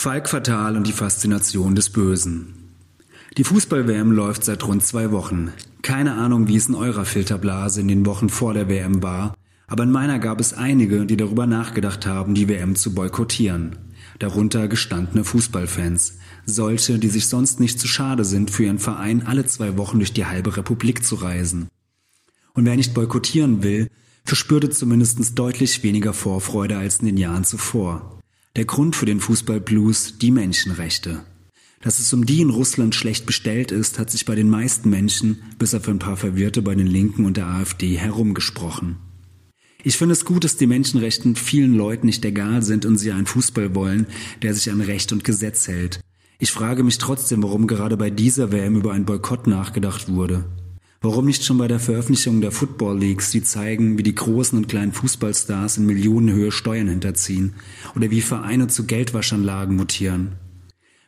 Falk Fatal und die Faszination des Bösen. Die Fußball-WM läuft seit rund zwei Wochen. Keine Ahnung, wie es in eurer Filterblase in den Wochen vor der WM war, aber in meiner gab es einige, die darüber nachgedacht haben, die WM zu boykottieren. Darunter gestandene Fußballfans. Solche, die sich sonst nicht zu schade sind, für ihren Verein alle zwei Wochen durch die halbe Republik zu reisen. Und wer nicht boykottieren will, verspürte zumindest deutlich weniger Vorfreude als in den Jahren zuvor. Der Grund für den Fußballblues die Menschenrechte. Dass es um die in Russland schlecht bestellt ist, hat sich bei den meisten Menschen, bis auf ein paar Verwirrte bei den Linken und der AfD, herumgesprochen. Ich finde es gut, dass die Menschenrechten vielen Leuten nicht egal sind und sie einen Fußball wollen, der sich an Recht und Gesetz hält. Ich frage mich trotzdem, warum gerade bei dieser WM über einen Boykott nachgedacht wurde. Warum nicht schon bei der Veröffentlichung der Football Leagues, die zeigen, wie die großen und kleinen Fußballstars in Millionenhöhe Steuern hinterziehen oder wie Vereine zu Geldwaschanlagen mutieren?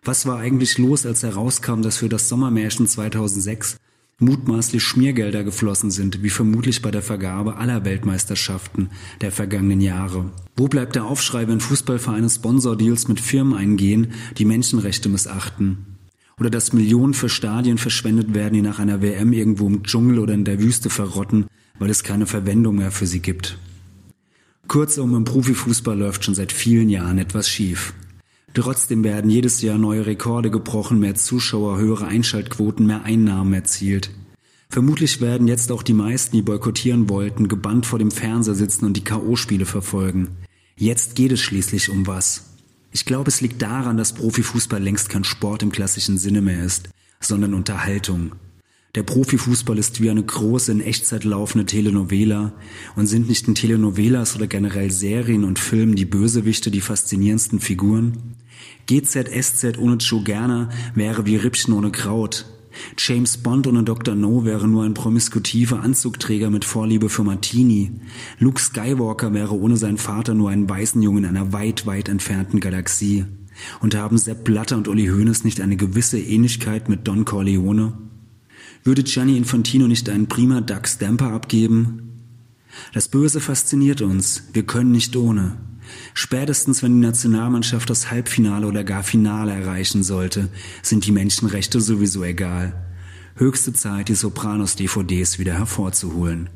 Was war eigentlich los, als herauskam, dass für das Sommermärchen 2006 mutmaßlich Schmiergelder geflossen sind, wie vermutlich bei der Vergabe aller Weltmeisterschaften der vergangenen Jahre? Wo bleibt der Aufschrei, wenn Fußballvereine Sponsordeals mit Firmen eingehen, die Menschenrechte missachten? Oder dass Millionen für Stadien verschwendet werden, die nach einer WM irgendwo im Dschungel oder in der Wüste verrotten, weil es keine Verwendung mehr für sie gibt. Kurzum, im Profifußball läuft schon seit vielen Jahren etwas schief. Trotzdem werden jedes Jahr neue Rekorde gebrochen, mehr Zuschauer, höhere Einschaltquoten, mehr Einnahmen erzielt. Vermutlich werden jetzt auch die meisten, die boykottieren wollten, gebannt vor dem Fernseher sitzen und die K.O.-Spiele verfolgen. Jetzt geht es schließlich um was. Ich glaube, es liegt daran, dass Profifußball längst kein Sport im klassischen Sinne mehr ist, sondern Unterhaltung. Der Profifußball ist wie eine große in Echtzeit laufende Telenovela und sind nicht in Telenovelas oder generell Serien und Filmen die Bösewichte die faszinierendsten Figuren? GZSZ ohne Joe Gerner wäre wie Rippchen ohne Kraut, James Bond ohne Dr. No wäre nur ein promiskutiver Anzugträger mit Vorliebe für Martini. Luke Skywalker wäre ohne seinen Vater nur ein Waisenjungen in einer weit, weit entfernten Galaxie. Und haben Sepp Blatter und Uli Hoeneß nicht eine gewisse Ähnlichkeit mit Don Corleone? Würde Gianni Infantino nicht einen prima Duck Stamper abgeben? Das Böse fasziniert uns. Wir können nicht ohne. Spätestens wenn die Nationalmannschaft das Halbfinale oder gar Finale erreichen sollte, sind die Menschenrechte sowieso egal. Höchste Zeit, die Sopranos-DVDs wieder hervorzuholen.